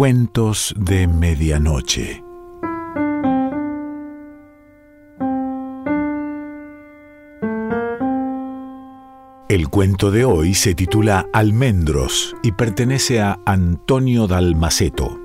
Cuentos de Medianoche. El cuento de hoy se titula Almendros y pertenece a Antonio Dalmaceto.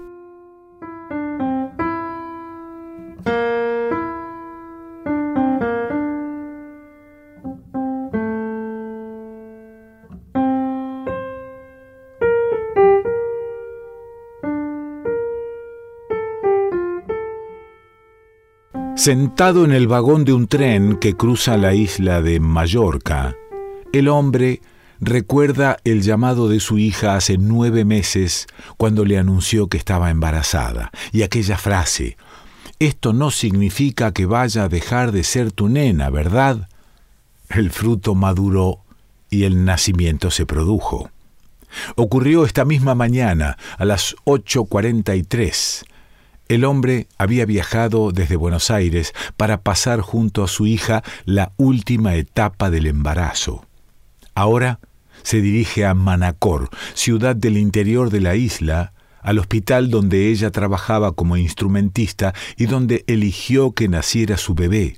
Sentado en el vagón de un tren que cruza la isla de Mallorca, el hombre recuerda el llamado de su hija hace nueve meses cuando le anunció que estaba embarazada, y aquella frase, esto no significa que vaya a dejar de ser tu nena, ¿verdad? El fruto maduró y el nacimiento se produjo. Ocurrió esta misma mañana, a las 8.43, el hombre había viajado desde Buenos Aires para pasar junto a su hija la última etapa del embarazo. Ahora se dirige a Manacor, ciudad del interior de la isla, al hospital donde ella trabajaba como instrumentista y donde eligió que naciera su bebé.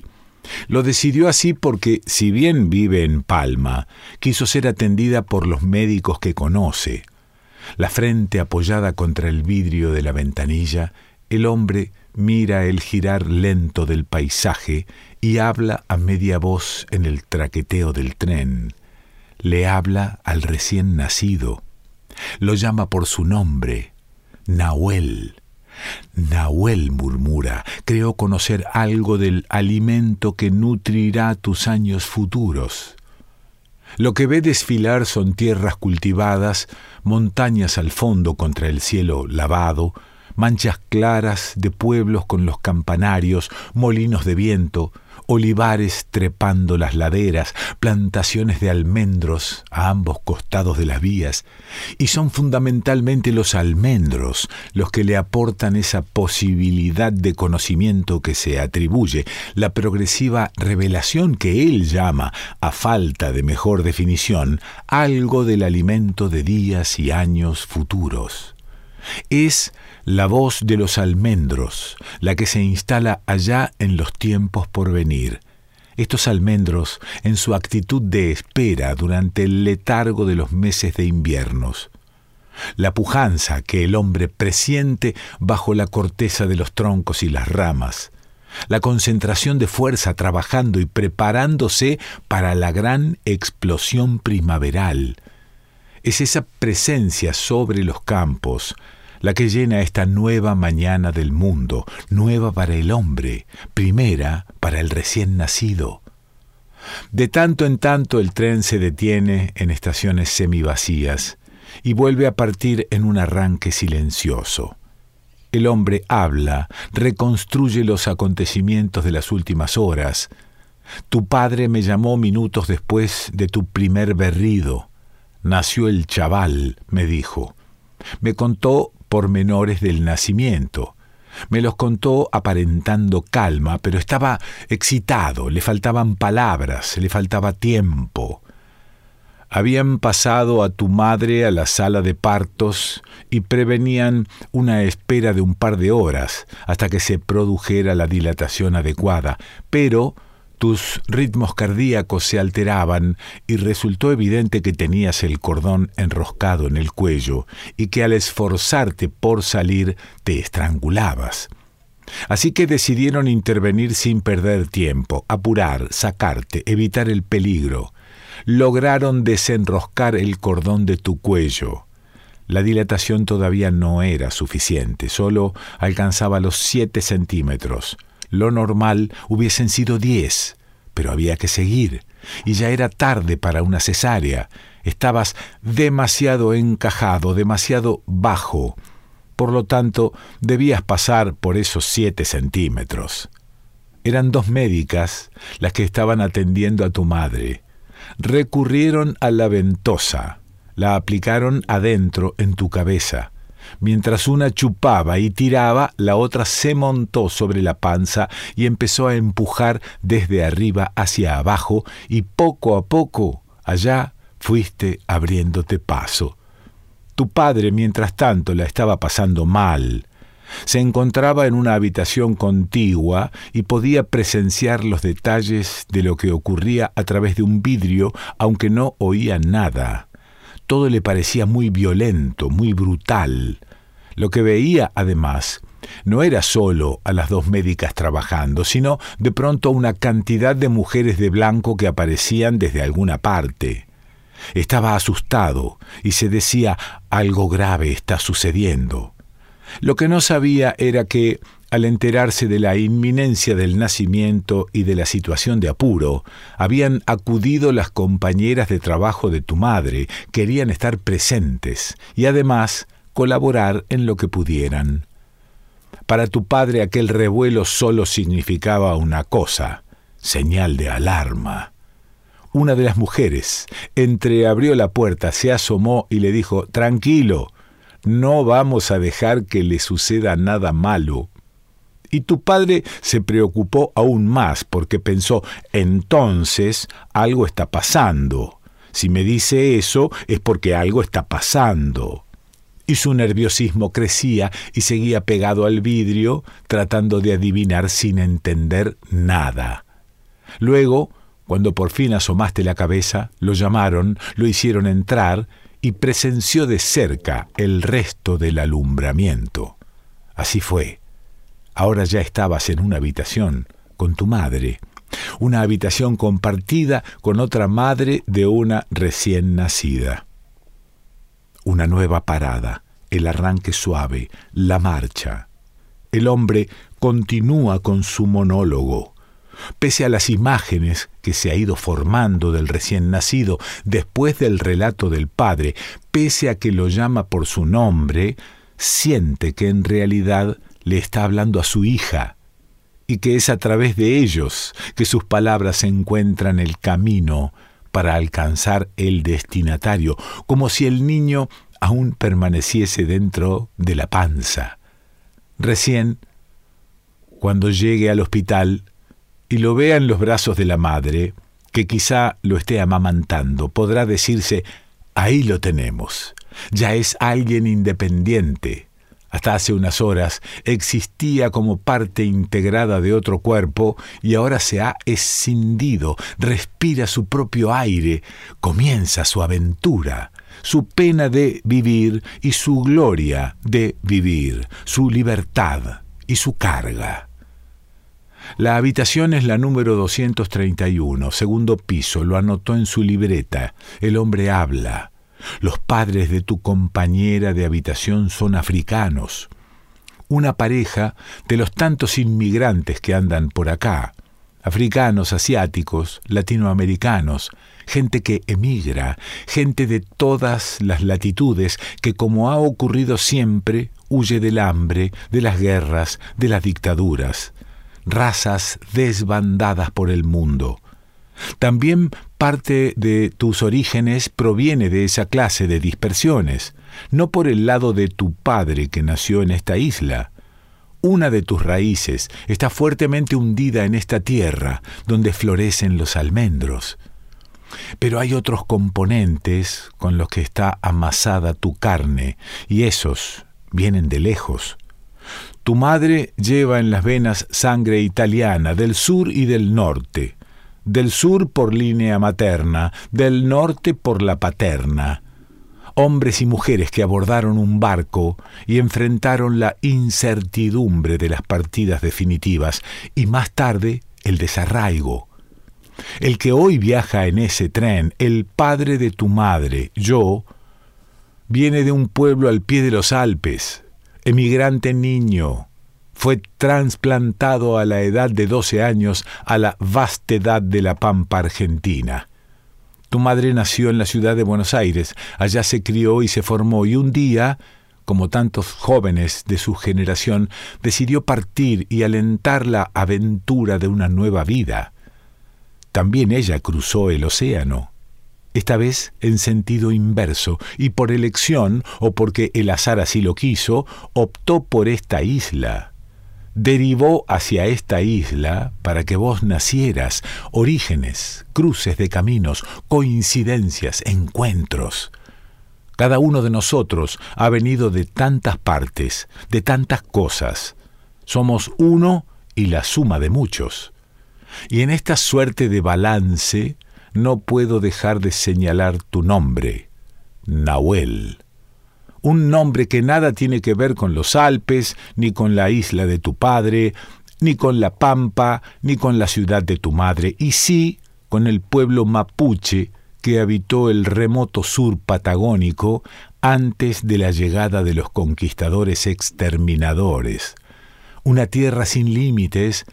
Lo decidió así porque, si bien vive en Palma, quiso ser atendida por los médicos que conoce. La frente apoyada contra el vidrio de la ventanilla, el hombre mira el girar lento del paisaje y habla a media voz en el traqueteo del tren. Le habla al recién nacido. Lo llama por su nombre, Nahuel. Nahuel murmura, creo conocer algo del alimento que nutrirá tus años futuros. Lo que ve desfilar son tierras cultivadas, montañas al fondo contra el cielo lavado, manchas claras de pueblos con los campanarios, molinos de viento, olivares trepando las laderas, plantaciones de almendros a ambos costados de las vías, y son fundamentalmente los almendros los que le aportan esa posibilidad de conocimiento que se atribuye, la progresiva revelación que él llama, a falta de mejor definición, algo del alimento de días y años futuros. Es la voz de los almendros, la que se instala allá en los tiempos por venir. Estos almendros en su actitud de espera durante el letargo de los meses de inviernos. La pujanza que el hombre presiente bajo la corteza de los troncos y las ramas. La concentración de fuerza trabajando y preparándose para la gran explosión primaveral. Es esa presencia sobre los campos, la que llena esta nueva mañana del mundo, nueva para el hombre, primera para el recién nacido. De tanto en tanto el tren se detiene en estaciones semivacías y vuelve a partir en un arranque silencioso. El hombre habla, reconstruye los acontecimientos de las últimas horas. Tu padre me llamó minutos después de tu primer berrido. Nació el chaval, me dijo. Me contó pormenores del nacimiento. Me los contó aparentando calma, pero estaba excitado, le faltaban palabras, le faltaba tiempo. Habían pasado a tu madre a la sala de partos y prevenían una espera de un par de horas hasta que se produjera la dilatación adecuada, pero tus ritmos cardíacos se alteraban y resultó evidente que tenías el cordón enroscado en el cuello y que al esforzarte por salir te estrangulabas. Así que decidieron intervenir sin perder tiempo, apurar, sacarte, evitar el peligro. Lograron desenroscar el cordón de tu cuello. La dilatación todavía no era suficiente, solo alcanzaba los siete centímetros. Lo normal hubiesen sido diez, pero había que seguir, y ya era tarde para una cesárea. Estabas demasiado encajado, demasiado bajo. Por lo tanto, debías pasar por esos siete centímetros. Eran dos médicas las que estaban atendiendo a tu madre. Recurrieron a la ventosa, la aplicaron adentro en tu cabeza. Mientras una chupaba y tiraba, la otra se montó sobre la panza y empezó a empujar desde arriba hacia abajo y poco a poco allá fuiste abriéndote paso. Tu padre, mientras tanto, la estaba pasando mal. Se encontraba en una habitación contigua y podía presenciar los detalles de lo que ocurría a través de un vidrio, aunque no oía nada. Todo le parecía muy violento, muy brutal. Lo que veía, además, no era solo a las dos médicas trabajando, sino de pronto una cantidad de mujeres de blanco que aparecían desde alguna parte. Estaba asustado y se decía algo grave está sucediendo. Lo que no sabía era que, al enterarse de la inminencia del nacimiento y de la situación de apuro, habían acudido las compañeras de trabajo de tu madre, querían estar presentes y además colaborar en lo que pudieran. Para tu padre aquel revuelo solo significaba una cosa, señal de alarma. Una de las mujeres entreabrió la puerta, se asomó y le dijo, Tranquilo, no vamos a dejar que le suceda nada malo. Y tu padre se preocupó aún más porque pensó, entonces algo está pasando. Si me dice eso es porque algo está pasando y su nerviosismo crecía y seguía pegado al vidrio, tratando de adivinar sin entender nada. Luego, cuando por fin asomaste la cabeza, lo llamaron, lo hicieron entrar y presenció de cerca el resto del alumbramiento. Así fue. Ahora ya estabas en una habitación con tu madre, una habitación compartida con otra madre de una recién nacida una nueva parada, el arranque suave, la marcha. El hombre continúa con su monólogo. Pese a las imágenes que se ha ido formando del recién nacido después del relato del padre, pese a que lo llama por su nombre, siente que en realidad le está hablando a su hija y que es a través de ellos que sus palabras encuentran el camino para alcanzar el destinatario, como si el niño aún permaneciese dentro de la panza. Recién, cuando llegue al hospital y lo vea en los brazos de la madre, que quizá lo esté amamantando, podrá decirse, ahí lo tenemos, ya es alguien independiente, hasta hace unas horas existía como parte integrada de otro cuerpo y ahora se ha escindido, respira su propio aire, comienza su aventura, su pena de vivir y su gloria de vivir, su libertad y su carga. La habitación es la número 231, segundo piso, lo anotó en su libreta. El hombre habla. Los padres de tu compañera de habitación son africanos. Una pareja de los tantos inmigrantes que andan por acá. Africanos, asiáticos, latinoamericanos, gente que emigra, gente de todas las latitudes que, como ha ocurrido siempre, huye del hambre, de las guerras, de las dictaduras. Razas desbandadas por el mundo también parte de tus orígenes proviene de esa clase de dispersiones, no por el lado de tu padre que nació en esta isla. Una de tus raíces está fuertemente hundida en esta tierra donde florecen los almendros. Pero hay otros componentes con los que está amasada tu carne, y esos vienen de lejos. Tu madre lleva en las venas sangre italiana del sur y del norte del sur por línea materna, del norte por la paterna. Hombres y mujeres que abordaron un barco y enfrentaron la incertidumbre de las partidas definitivas y más tarde el desarraigo. El que hoy viaja en ese tren, el padre de tu madre, yo, viene de un pueblo al pie de los Alpes, emigrante niño, fue trasplantado a la edad de 12 años a la vastedad de la pampa argentina. Tu madre nació en la ciudad de Buenos Aires, allá se crió y se formó y un día, como tantos jóvenes de su generación, decidió partir y alentar la aventura de una nueva vida. También ella cruzó el océano, esta vez en sentido inverso, y por elección, o porque el azar así lo quiso, optó por esta isla derivó hacia esta isla para que vos nacieras, orígenes, cruces de caminos, coincidencias, encuentros. Cada uno de nosotros ha venido de tantas partes, de tantas cosas. Somos uno y la suma de muchos. Y en esta suerte de balance no puedo dejar de señalar tu nombre, Nahuel. Un nombre que nada tiene que ver con los Alpes, ni con la isla de tu padre, ni con la Pampa, ni con la ciudad de tu madre, y sí con el pueblo mapuche que habitó el remoto sur patagónico antes de la llegada de los conquistadores exterminadores, una tierra sin límites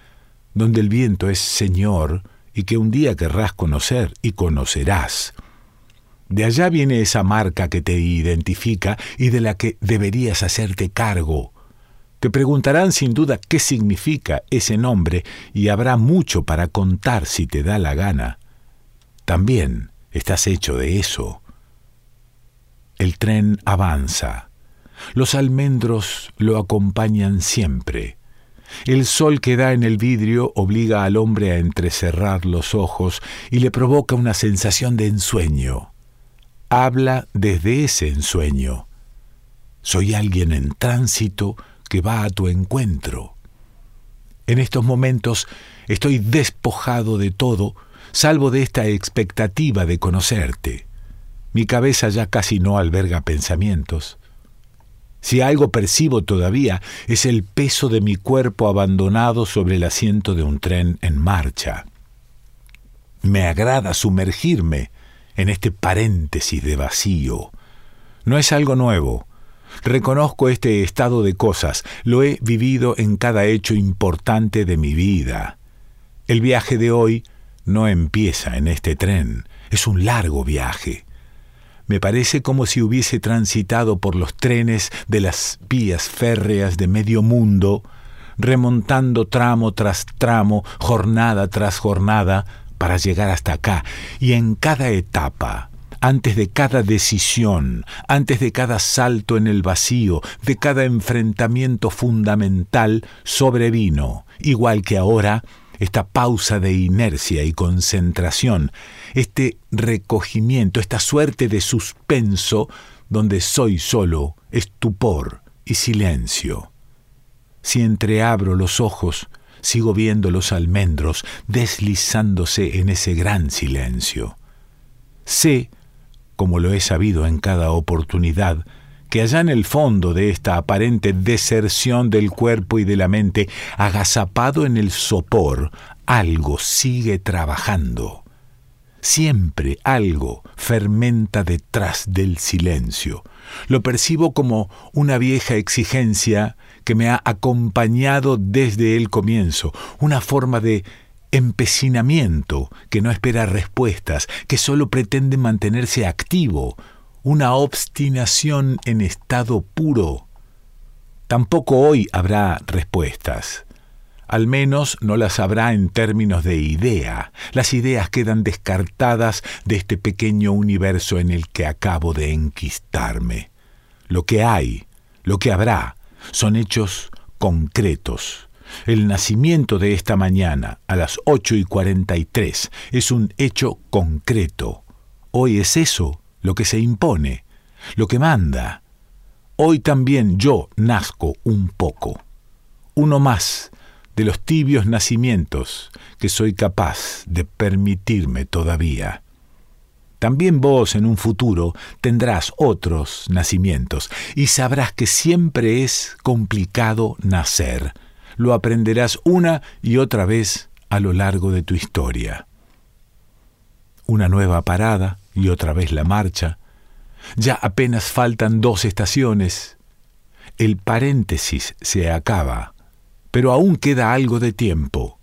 donde el viento es señor y que un día querrás conocer y conocerás. De allá viene esa marca que te identifica y de la que deberías hacerte cargo. Te preguntarán sin duda qué significa ese nombre y habrá mucho para contar si te da la gana. También estás hecho de eso. El tren avanza. Los almendros lo acompañan siempre. El sol que da en el vidrio obliga al hombre a entrecerrar los ojos y le provoca una sensación de ensueño. Habla desde ese ensueño. Soy alguien en tránsito que va a tu encuentro. En estos momentos estoy despojado de todo, salvo de esta expectativa de conocerte. Mi cabeza ya casi no alberga pensamientos. Si algo percibo todavía es el peso de mi cuerpo abandonado sobre el asiento de un tren en marcha. Me agrada sumergirme en este paréntesis de vacío. No es algo nuevo. Reconozco este estado de cosas, lo he vivido en cada hecho importante de mi vida. El viaje de hoy no empieza en este tren, es un largo viaje. Me parece como si hubiese transitado por los trenes de las vías férreas de medio mundo, remontando tramo tras tramo, jornada tras jornada, para llegar hasta acá. Y en cada etapa, antes de cada decisión, antes de cada salto en el vacío, de cada enfrentamiento fundamental, sobrevino, igual que ahora, esta pausa de inercia y concentración, este recogimiento, esta suerte de suspenso donde soy solo estupor y silencio. Si entreabro los ojos, sigo viendo los almendros deslizándose en ese gran silencio. Sé, como lo he sabido en cada oportunidad, que allá en el fondo de esta aparente deserción del cuerpo y de la mente, agazapado en el sopor, algo sigue trabajando. Siempre algo fermenta detrás del silencio. Lo percibo como una vieja exigencia que me ha acompañado desde el comienzo, una forma de empecinamiento que no espera respuestas, que solo pretende mantenerse activo, una obstinación en estado puro. Tampoco hoy habrá respuestas. Al menos no las habrá en términos de idea. Las ideas quedan descartadas de este pequeño universo en el que acabo de enquistarme. Lo que hay, lo que habrá, son hechos concretos. El nacimiento de esta mañana a las ocho y cuarenta y tres es un hecho concreto. Hoy es eso lo que se impone, lo que manda. Hoy también yo nazco un poco, uno más de los tibios nacimientos que soy capaz de permitirme todavía. También vos en un futuro tendrás otros nacimientos y sabrás que siempre es complicado nacer. Lo aprenderás una y otra vez a lo largo de tu historia. Una nueva parada, y otra vez la marcha. Ya apenas faltan dos estaciones. El paréntesis se acaba, pero aún queda algo de tiempo.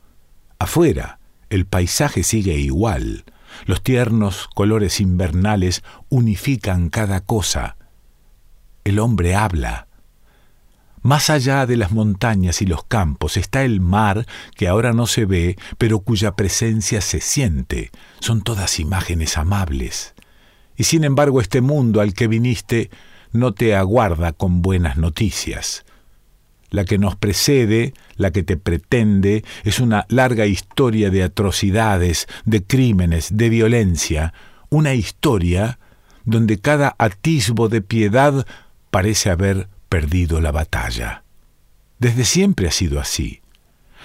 Afuera, el paisaje sigue igual. Los tiernos colores invernales unifican cada cosa. El hombre habla. Más allá de las montañas y los campos está el mar que ahora no se ve, pero cuya presencia se siente. Son todas imágenes amables. Y sin embargo este mundo al que viniste no te aguarda con buenas noticias. La que nos precede, la que te pretende, es una larga historia de atrocidades, de crímenes, de violencia, una historia donde cada atisbo de piedad parece haber perdido la batalla. Desde siempre ha sido así.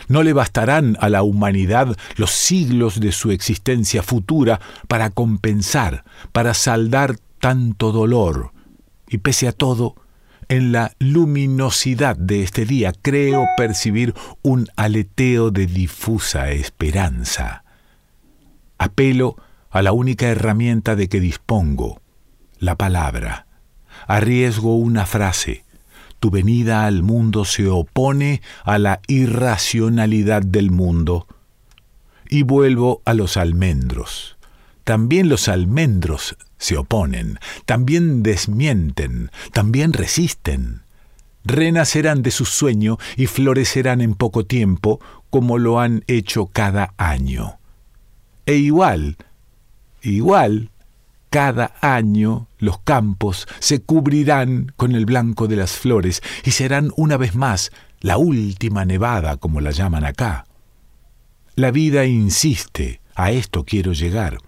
No le bastarán a la humanidad los siglos de su existencia futura para compensar, para saldar tanto dolor. Y pese a todo, en la luminosidad de este día creo percibir un aleteo de difusa esperanza. Apelo a la única herramienta de que dispongo, la palabra. Arriesgo una frase. Tu venida al mundo se opone a la irracionalidad del mundo. Y vuelvo a los almendros. También los almendros se oponen, también desmienten, también resisten. Renacerán de su sueño y florecerán en poco tiempo como lo han hecho cada año. E igual, igual, cada año los campos se cubrirán con el blanco de las flores y serán una vez más la última nevada, como la llaman acá. La vida insiste, a esto quiero llegar.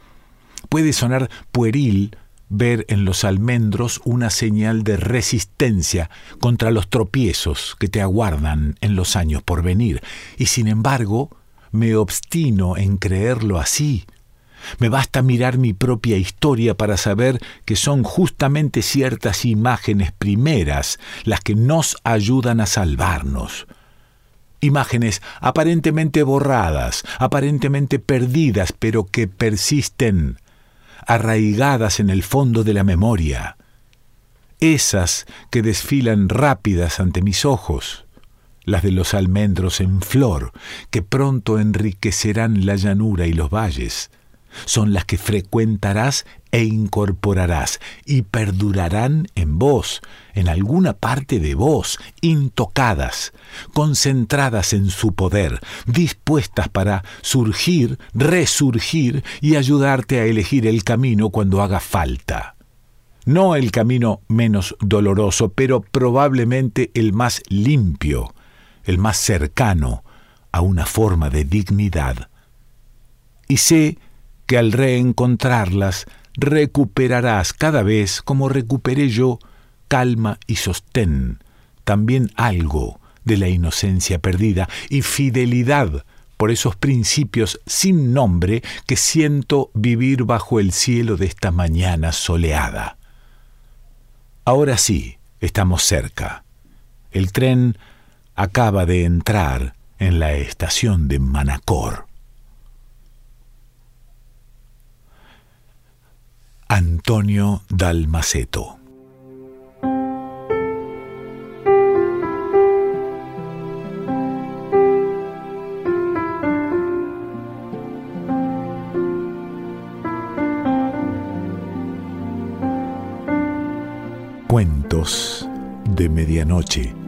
Puede sonar pueril ver en los almendros una señal de resistencia contra los tropiezos que te aguardan en los años por venir, y sin embargo me obstino en creerlo así. Me basta mirar mi propia historia para saber que son justamente ciertas imágenes primeras las que nos ayudan a salvarnos. Imágenes aparentemente borradas, aparentemente perdidas, pero que persisten, arraigadas en el fondo de la memoria. Esas que desfilan rápidas ante mis ojos, las de los almendros en flor, que pronto enriquecerán la llanura y los valles, son las que frecuentarás e incorporarás y perdurarán en vos, en alguna parte de vos, intocadas, concentradas en su poder, dispuestas para surgir, resurgir y ayudarte a elegir el camino cuando haga falta. No el camino menos doloroso, pero probablemente el más limpio, el más cercano a una forma de dignidad. Y sé que al reencontrarlas recuperarás cada vez, como recuperé yo, calma y sostén, también algo de la inocencia perdida y fidelidad por esos principios sin nombre que siento vivir bajo el cielo de esta mañana soleada. Ahora sí, estamos cerca. El tren acaba de entrar en la estación de Manacor. Antonio Dalmaceto. Cuentos de Medianoche.